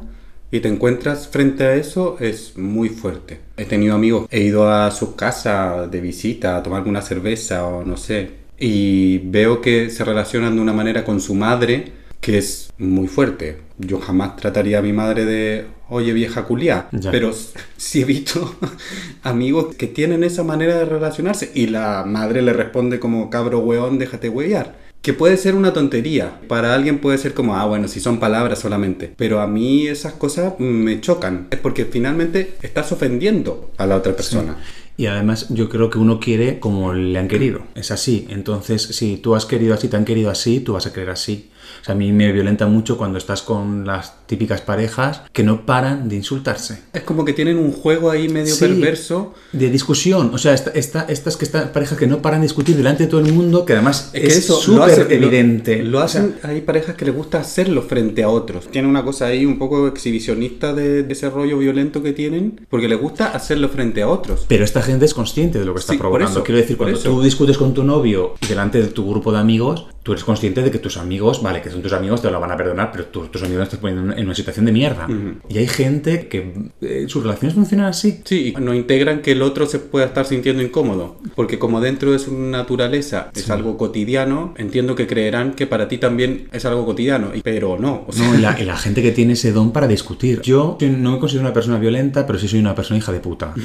y te encuentras frente a eso, es muy fuerte. He tenido amigos, he ido a su casa de visita a tomarme una cerveza o no sé, y veo que se relacionan de una manera con su madre que es muy fuerte. Yo jamás trataría a mi madre de, oye vieja culia, Ya. pero sí he visto amigos que tienen esa manera de relacionarse y la madre le responde como, cabro weón, déjate huear. Que puede ser una tontería. Para alguien puede ser como, ah, bueno, si son palabras solamente. Pero a mí esas cosas me chocan. Es porque finalmente estás ofendiendo a la otra persona. Y además yo creo que uno quiere como le han querido. Es así. Entonces, si tú has querido así, te han querido así, tú vas a querer así. O sea, a mí me violenta mucho cuando estás con las típicas parejas que no paran de insultarse. Es como que tienen un juego ahí medio Sí. perverso. De discusión. O sea, esta, esta- estas que están parejas que no paran de discutir delante de todo el mundo, que además Es que es eso súper hacen- lo- evidente. Lo, O sea, hacen, hay parejas que les gusta hacerlo frente a otros. Tienen una cosa ahí un poco exhibicionista de, de ese rollo violento que tienen, porque les gusta hacerlo frente a otros. Pero esta gente es consciente de lo que está Sí, provocando. eso, Quiero decir, cuando eso. tú discutes con tu novio y delante de tu grupo de amigos, tú eres consciente de que tus amigos, vale, que son tus amigos, te lo van a perdonar, pero tú- tus amigos te están poniendo en una situación de mierda. Y hay gente que eh, sus relaciones funcionan así. Sí, no integran que el otro se pueda estar sintiendo incómodo, porque como dentro de su naturaleza es algo cotidiano, entiendo que creerán que para ti también es algo cotidiano, pero no. o sea, No, y la, y la gente que tiene ese don para discutir. Yo no me considero una persona violenta, pero sí soy una persona hija de puta.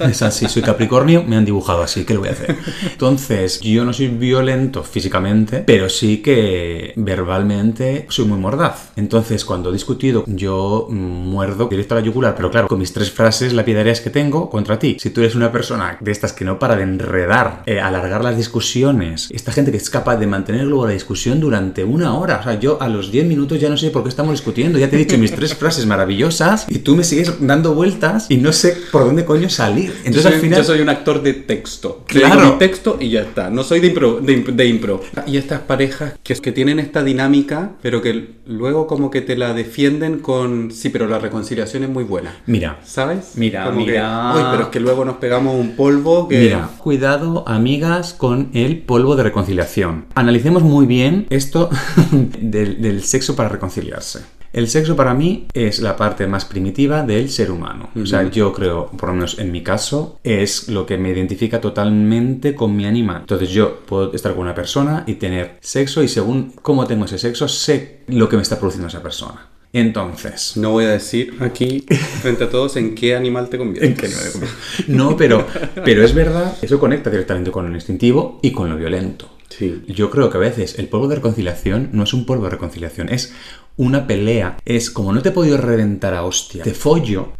Es así, soy Capricornio, me han dibujado así, ¿qué le voy a hacer? Entonces, yo no soy violento físicamente, pero sí que verbalmente soy muy mordaz. Entonces, cuando he discutido, yo muerdo directo a la yugular, pero claro, con mis tres frases lapidarias que tengo contra ti. Si tú eres una persona de estas que no para de enredar, eh, alargar las discusiones, esta gente que es capaz de mantener luego la discusión durante una hora, o sea, yo a los 10 minutos ya no sé por qué estamos discutiendo, ya te he dicho mis tres frases maravillosas y tú me sigues dando vueltas y no sé por dónde coño salir. Entonces soy, al final... yo soy un actor de texto. Claro. mi texto y ya está. No soy de impro, de, de impro. Y estas parejas que, que tienen esta dinámica, pero que luego como que te la defienden con... Sí, pero la reconciliación es muy buena. Mira, ¿Sabes? Mira, Como que, mira. "Uy, pero es que luego nos pegamos un polvo que... Mira, cuidado, amigas, con el polvo de reconciliación. Analicemos muy bien esto del, del sexo para reconciliarse. El sexo para mí es la parte más primitiva del ser humano. O sea, yo creo, por lo menos en mi caso, es lo que me identifica totalmente con mi animal. Entonces yo puedo estar con una persona y tener sexo y según cómo tengo ese sexo, sé lo que me está produciendo esa persona. Entonces, No voy a decir aquí, frente a todos, en qué animal te conviertes. ¿En qué animal te conviertes? No, pero, pero es verdad, eso conecta directamente con lo instintivo y con lo violento. Sí. Yo creo que a veces el polvo de reconciliación no es un polvo de reconciliación, es una pelea. Es como no te he podido reventar a hostia, te follo,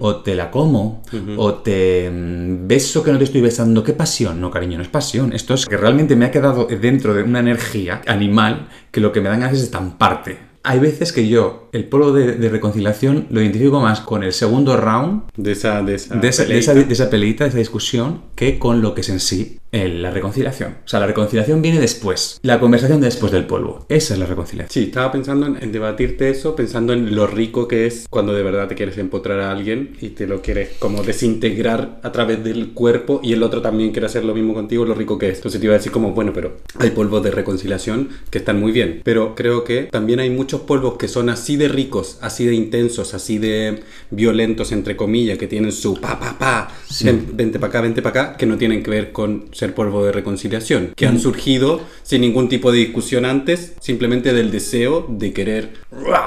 o te la como, o te mm, beso que no te estoy besando. ¿Qué pasión? No, cariño, no es pasión. Esto es que realmente me ha quedado dentro de una energía animal que lo que me dan ganas es estamparte. Hay veces que yo el polvo de, de reconciliación lo identifico más con el segundo round De esa, de esa, de esa, de, esa, peleita. de esa peleita, de esa discusión, que con lo que es en sí el- la reconciliación. O sea, la reconciliación viene después. La conversación después del polvo. Esa es la reconciliación. Sí, estaba pensando en, en debatirte eso, pensando en lo rico que es cuando de verdad te quieres empotrar a alguien y te lo quieres como desintegrar a través del cuerpo y el otro también quiere hacer lo mismo contigo, lo rico que es. Entonces te iba a decir como, bueno, pero hay polvos de reconciliación que están muy bien, pero creo que también hay mucho muchos polvos que son así de ricos, así de intensos, así de violentos, entre comillas, que tienen su pa, pa, pa, ven- vente para acá, vente para acá, que no tienen que ver con ser polvo de reconciliación, que Mm. han surgido sin ningún tipo de discusión antes, simplemente del deseo de querer...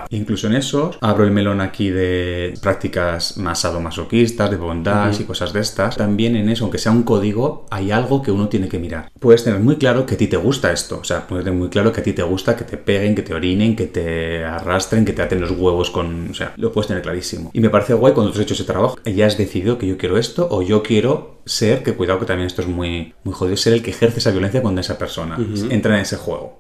Incluso en esos, abro el melón aquí de prácticas más sadomasoquistas, de bondage y cosas de estas. También en eso, aunque sea un código, hay algo que uno tiene que mirar. Puedes tener muy claro que a ti te gusta esto. O sea, puedes tener muy claro que a ti te gusta que te peguen, que te orinen, que te arrastren, que te aten los huevos con... O sea, lo puedes tener clarísimo. Y me parece guay cuando tú has hecho ese trabajo. Ya has decidido que yo quiero esto o yo quiero ser, que cuidado que también esto es muy, muy jodido, ser el que ejerce esa violencia cuando esa persona entra en ese juego.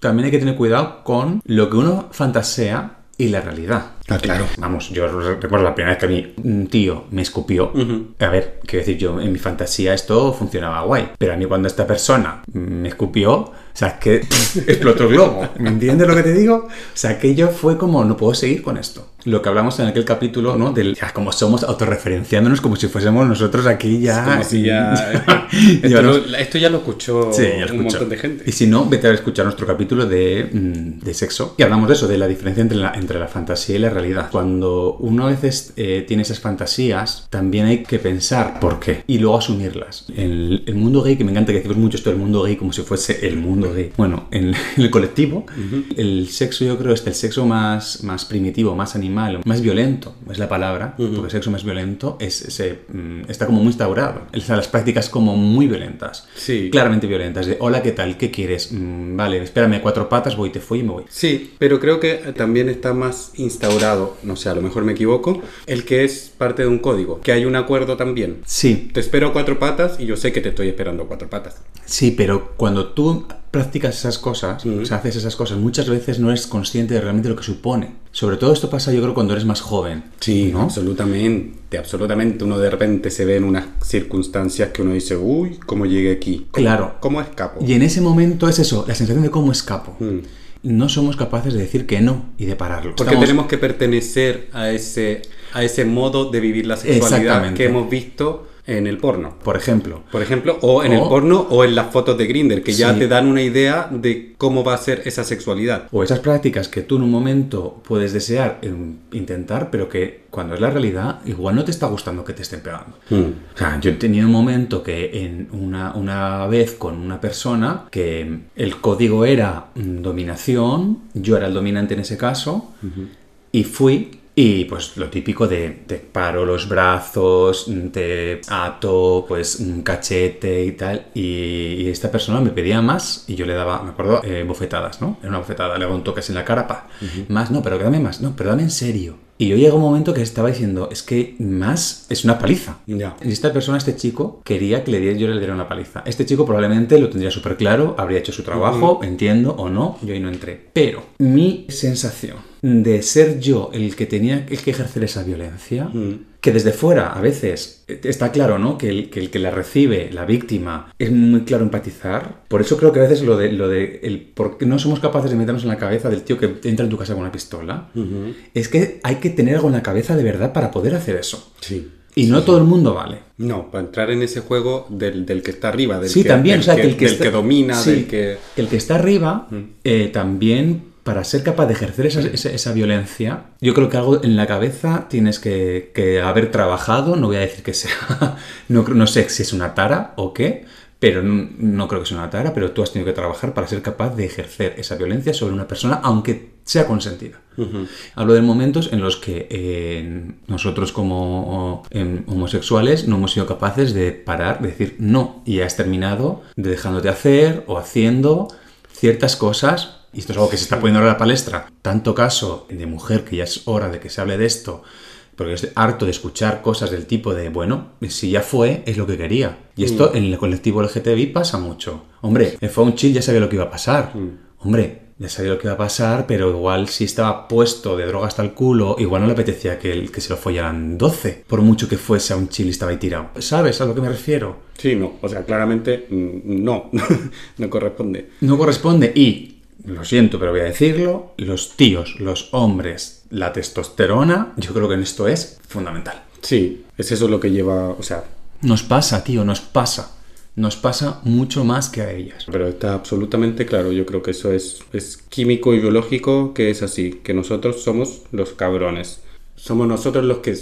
También hay que tener cuidado con lo que uno fantasea y la realidad. Ah, claro. Vamos, yo recuerdo la primera vez que a mí un tío me escupió. A ver, quiero decir, yo en mi fantasía esto funcionaba guay. Pero a mí cuando esta persona me escupió, o sea, es que explotó el globo. ¿Me entiendes lo que te digo? O sea, aquello fue como, no puedo seguir con esto. Lo que hablamos en aquel capítulo, ¿no? Del, ya, como somos autorreferenciándonos como si fuésemos nosotros aquí ya... Como si ya... esto, Llevarnos- lo- esto ya lo escuchó Sí, ya lo un montón de gente. Y si no, vete a escuchar nuestro capítulo de, mm, de sexo. Y hablamos de eso, de la diferencia entre la, entre la fantasía y la realidad. Cuando uno a veces eh, tiene esas fantasías, también hay que pensar por qué y luego asumirlas. El, el mundo gay, que me encanta que decimos mucho esto del mundo gay como si fuese el mundo gay. Bueno, en, en el colectivo, el sexo yo creo es el sexo más, más primitivo, más animal, más violento, es la palabra, porque el sexo más violento es, se, mm, está como muy instaurado. Sea, las prácticas como muy violentas Sí. claramente violentas. De, hola, ¿qué tal? ¿Qué quieres? Mm, vale, espérame, cuatro patas, voy, te fui y me voy. Sí, pero creo que también está más instaurado, no sé, a lo mejor me equivoco, el que es parte de un código, que hay un acuerdo también. Sí, Te espero a cuatro patas y yo sé que te estoy esperando a cuatro patas. sí, pero cuando tú practicas esas cosas, o sea, haces esas cosas, muchas veces no eres consciente de realmente lo que supone. Sobre todo esto pasa, yo creo, cuando eres más joven. Sí, ¿no? absolutamente, absolutamente. Uno de repente se ve en unas circunstancias que uno dice, uy, ¿cómo llegué aquí? ¿Cómo- Claro. ¿Cómo escapo? Y en ese momento es eso, la sensación de cómo escapo. Mm. No somos capaces de decir que no y de pararlo. Porque Estamos- tenemos que pertenecer a ese, a ese modo de vivir la sexualidad que hemos visto en el porno. Por ejemplo, Por ejemplo, o en O- el porno o en las fotos de Grinder, que ya Sí. te dan una idea de cómo va a ser esa sexualidad. o esas prácticas que tú en un momento puedes desear intentar, pero que cuando es la realidad, igual no te está gustando que te estén pegando. Mm. O sea, yo he tenido un momento que en una, una vez con una persona que el código era dominación, yo era el dominante en ese caso, y fui. Y pues lo típico de te paro los brazos, te ato, pues un cachete y tal. Y, y esta persona me pedía más y yo le daba, me acuerdo, eh, bofetadas, ¿no? Era una bofetada, le daba un toque así en la cara, pa. Más, no, pero dame más, no, pero dame en serio. Y yo llegué a un momento que estaba diciendo, es que más es una paliza. Ya. Y esta persona, este chico, quería que le diera, yo le diera una paliza. Este chico probablemente lo tendría súper claro, habría hecho su trabajo, entiendo o no, yo ahí no entré. Pero mi sensación de ser yo el que tenía el que ejercer esa violencia, Mm. Que desde fuera a veces está claro, ¿no? Que el, que el que la recibe, la víctima, es muy claro empatizar. Por eso creo que a veces lo de, lo de el por qué no somos capaces de meternos en la cabeza del tío que entra en tu casa con una pistola, es que hay que tener algo en la cabeza de verdad para poder hacer eso. Sí. Y no todo el mundo vale. No, para entrar en ese juego del, del que está arriba, del, Sí, que, también, del o sea, que el que, del está- que domina, sí, del que... el que está arriba, eh, también para ser capaz de ejercer esa, esa- esa violencia, yo creo que algo en la cabeza tienes que, que haber trabajado, no voy a decir que sea, no, sé si es una tara o qué, pero no, no creo que sea una tara, pero tú has tenido que trabajar para ser capaz de ejercer esa violencia sobre una persona, aunque sea consentida. Hablo de momentos en los que eh, nosotros como em, homosexuales no hemos sido capaces de parar, de decir no, y has terminado de dejándote hacer o haciendo ciertas cosas, y esto es algo que se está poniendo ahora a la palestra, tanto caso de mujer que ya es hora de que se hable de esto, porque estoy harto de escuchar cosas del tipo de, bueno, si ya fue, es lo que quería. Y esto en el colectivo LGTBI pasa mucho. Hombre, fue un chill, ya sabía lo que iba a pasar. Hombre, ya sabía lo que iba a pasar, pero igual si estaba puesto de droga hasta el culo, igual no le apetecía que, el- que se lo follaran 12, por mucho que fuese a un chill y estaba ahí tirado. ¿Sabes a lo que me refiero? Sí, no, o sea, claramente mm, no, no corresponde. No corresponde y, lo siento, pero voy a decirlo, los tíos, los hombres, la testosterona, yo creo que en esto es fundamental. Sí, es eso lo que lleva, o sea, Nos pasa, tío, nos pasa. Nos pasa mucho más que a ellas. Pero está absolutamente claro, yo creo que eso es, es químico y biológico, que es así, que nosotros somos los cabrones. Somos nosotros los que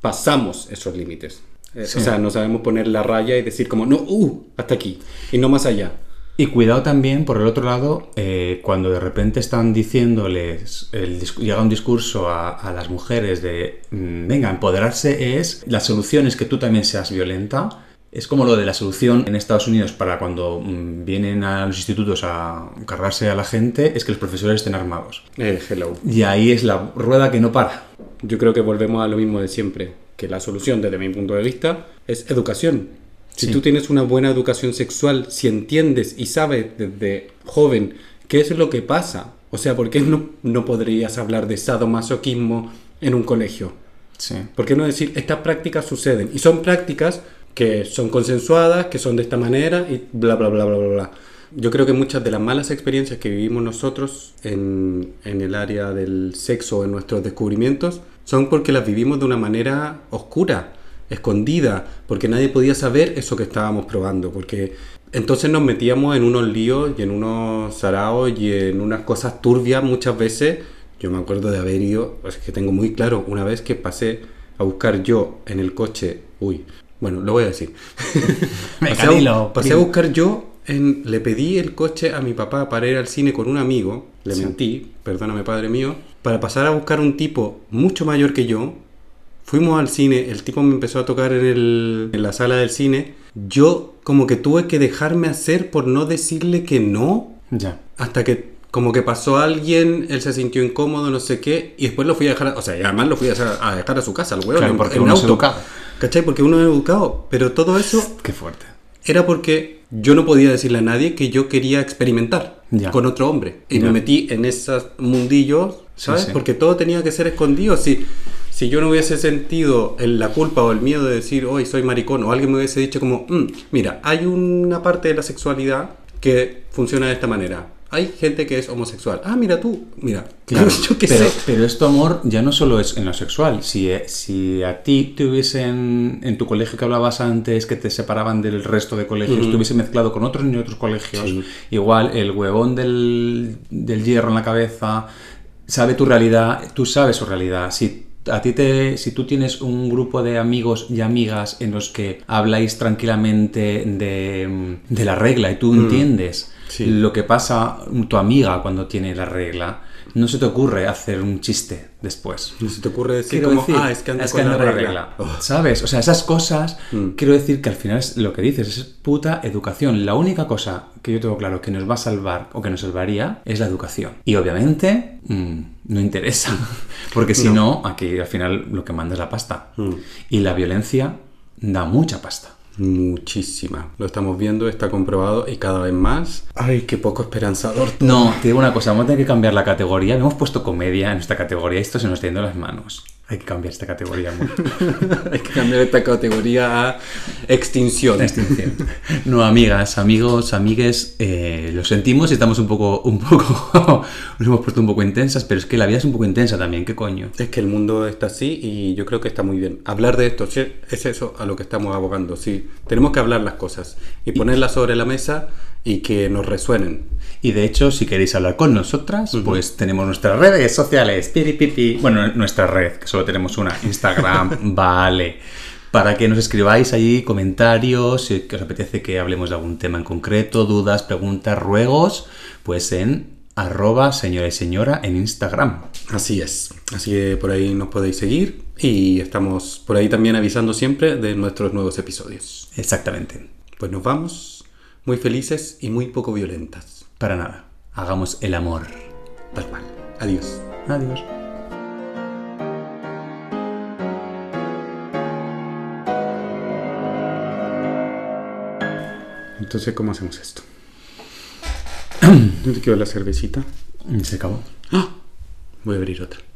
pasamos esos límites. Eh, Sí. O sea, no sabemos poner la raya y decir como, no, uh, hasta aquí, y no más allá. Y cuidado también, por el otro lado, eh, cuando de repente están diciéndoles, el, llega un discurso a, a las mujeres de, mm, venga, empoderarse es, la solución es que tú también seas violenta. Es como lo de la solución en Estados Unidos para cuando mm, vienen a los institutos a cargarse a la gente, es que los profesores estén armados. Eh, hello. Y ahí es la rueda que no para. Yo creo que volvemos a lo mismo de siempre, que la solución desde mi punto de vista es educación. Si Sí. tú tienes una buena educación sexual, si entiendes y sabes desde joven qué es lo que pasa, o sea, ¿por qué no, no podrías hablar de sadomasoquismo en un colegio? Sí. ¿Por qué no decir estas prácticas suceden? Y son prácticas que son consensuadas, que son de esta manera y bla, bla, bla, bla, bla, bla. Yo creo que muchas de las malas experiencias que vivimos nosotros en, en el área del sexo, en nuestros descubrimientos, son porque las vivimos de una manera oscura, escondida, porque nadie podía saber eso que estábamos probando, porque entonces nos metíamos en unos líos y en unos saraos y en unas cosas turbias muchas veces. Yo me acuerdo de haber ido, es que tengo muy claro, una vez que pasé a buscar yo en el coche, uy, bueno, lo voy a decir. Pasé, a, pasé a buscar yo, en, le pedí el coche a mi papá para ir al cine con un amigo, le Sí. mentí, perdóname padre mío, para pasar a buscar un tipo mucho mayor que yo. Fuimos al cine, el tipo me empezó a tocar en, el- en la sala del cine. Yo como que tuve que dejarme hacer por no decirle que no, Ya. hasta que como que pasó alguien, él se sintió incómodo, no sé qué, y después lo fui a dejar, a- o sea, y además lo fui a dejar a, dejar a su casa, al huevo, Claro, porque en uno es auto. educado. ¿Cachai? Porque uno es educado, pero todo eso Qué fuerte. era porque yo no podía decirle a nadie que yo quería experimentar Ya. con otro hombre. Y Ya. me metí en esos mundillos, ¿sabes? sí. Porque todo tenía que ser escondido. Si, si yo no hubiese sentido el- la culpa o el miedo de decir, hoy soy maricón, o alguien me hubiese dicho como, "Mm, mira, hay una parte de la sexualidad que funciona de esta manera. Hay gente que es homosexual. Ah, mira tú, mira. Claro, yo qué pero, sé. pero esto, amor, ya no solo es en lo sexual. Si, eh, si a ti te hubiesen, en tu colegio que hablabas antes, que te separaban del resto de colegios, te hubiese mezclado con otros de otros colegios, Sí. igual el huevón del, del hierro en la cabeza sabe tu realidad, tú sabes su realidad. Si a ti te, si tú tienes un grupo de amigos y amigas en los que habláis tranquilamente de, de la regla y tú entiendes Sí. lo que pasa tu amiga cuando tiene la regla, no se te ocurre hacer un chiste después. No se te ocurre decir Quiero como, decir, ah, es que anda con anda la con la regla. Oh. ¿Sabes? O sea, esas cosas, Mm. quiero decir que al final es lo que dices, es puta educación. La única cosa que yo tengo claro que nos va a salvar o que nos salvaría es la educación. Y obviamente mm, no interesa, porque si no. aquí al final lo que manda es la pasta. Mm. Y la violencia da mucha pasta. Muchísima. Lo estamos viendo, está comprobado y cada vez más. Ay, qué poco esperanzador. No, te digo una cosa, vamos a tener que cambiar la categoría. Hemos puesto comedia en esta categoría esto se nos está las manos. Hay que cambiar esta categoría, amor. Hay que cambiar esta categoría a extinción. Extinción. No, amigas, amigos, amigues, eh, lo sentimos y estamos un poco, un poco, nos hemos puesto un poco intensas, pero es que la vida es un poco intensa también, ¿qué coño? Es que el mundo está así y yo creo que está muy bien. Hablar de esto, es eso a lo que estamos abogando. Sí, tenemos que hablar las cosas y ponerlas sobre la mesa y que nos resuenen. Y de hecho, si queréis hablar con nosotras, pues tenemos nuestras redes sociales, piri, piri. bueno, nuestra red, que solo tenemos una, Instagram, vale. Para que nos escribáis ahí comentarios, si os apetece que hablemos de algún tema en concreto, dudas, preguntas, ruegos, pues en arroba señora y señora en Instagram. Así es. Así que por ahí nos podéis seguir y estamos por ahí también avisando siempre de nuestros nuevos episodios. Exactamente. Pues nos vamos muy felices y muy poco violentas. Para nada. Hagamos el amor. Tal cual. Adiós. Adiós. Entonces, ¿cómo hacemos esto? ¿Dónde quedó la cervecita? Se acabó. Voy a abrir otra.